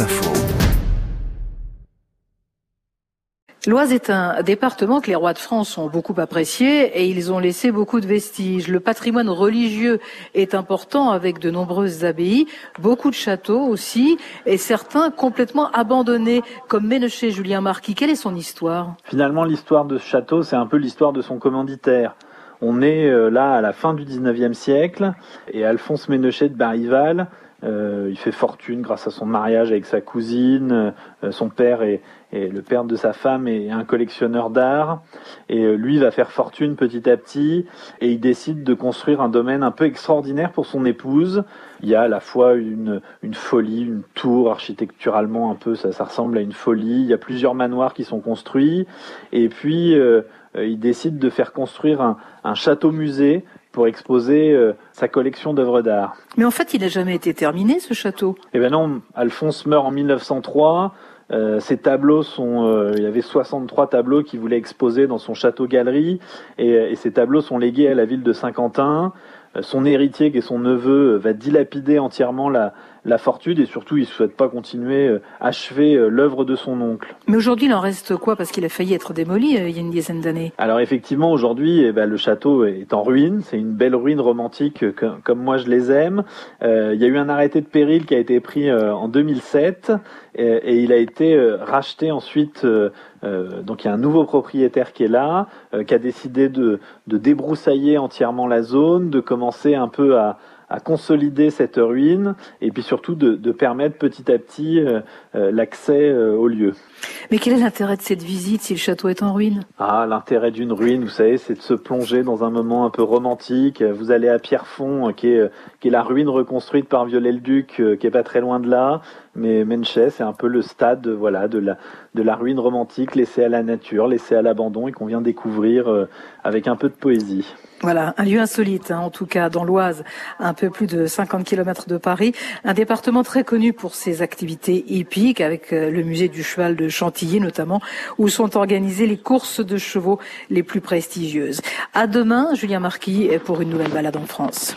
Info. L'Oise est un département que les rois de France ont beaucoup apprécié et ils ont laissé beaucoup de vestiges. Le patrimoine religieux est important avec de nombreuses abbayes, beaucoup de châteaux aussi et certains complètement abandonnés comme Ménochet Julien Marquis. Quelle est son histoire? Finalement, l'histoire de ce château, c'est un peu l'histoire de son commanditaire. On est euh, là à la fin du 19e siècle et Alphonse Ménochet de Barival euh, il fait fortune grâce à son mariage avec sa cousine. Euh, son père est, le père de sa femme est un collectionneur d'art. Et euh, lui va faire fortune petit à petit. Et il décide de construire un domaine un peu extraordinaire pour son épouse. Il y a à la fois une, folie, une tour architecturalement un peu, ça, ça, ressemble à une folie. Il y a plusieurs manoirs qui sont construits. Et puis il décide de faire construire un, un château-musée pour exposer euh, sa collection d'œuvres d'art. Mais en fait, il n'a jamais été terminé, ce château. Eh bien non, Alphonse meurt en 1903. Euh, ces tableaux sont, euh, il y avait 63 tableaux qu'il voulait exposer dans son château-galerie, et, et, ces tableaux sont légués à la ville de Saint-Quentin. Son héritier, qui est son neveu, va dilapider entièrement la, la fortune et surtout il ne souhaite pas continuer, euh, achever euh, l'œuvre de son oncle. Mais aujourd'hui il en reste quoi? Parce qu'il a failli être démoli euh, il y a une dizaine d'années Alors effectivement aujourd'hui eh ben, le château est en ruine, c'est une belle ruine romantique comme moi je les aime. il y a eu un arrêté de péril qui a été pris en 2007 et, il a été racheté ensuite. Donc il y a un nouveau propriétaire qui est là, qui a décidé de, de débroussailler entièrement la zone, de commencer un peu à à consolider cette ruine et puis surtout de, de permettre petit à petit euh, euh, l'accès euh, au lieu. Mais quel est l'intérêt de cette visite si le château est en ruine? Ah, l'intérêt d'une ruine, vous savez, c'est de se plonger dans un moment un peu romantique. Vous allez à Pierrefonds, qui est, qui est la ruine reconstruite par Viollet-le-Duc, qui est pas très loin de là. Mais Menchès, c'est un peu le stade, voilà, de la, de la ruine romantique laissée à la nature, laissée à l'abandon et qu'on vient découvrir avec un peu de poésie. Voilà, un lieu insolite, hein, en tout cas dans l'Oise, un peu plus de 50 km de Paris, un département très connu pour ses activités hippiques, avec euh, le musée du cheval de Chantilly notamment, où sont organisées les courses de chevaux les plus prestigieuses. À demain, Julien Marquis, pour une nouvelle balade en France.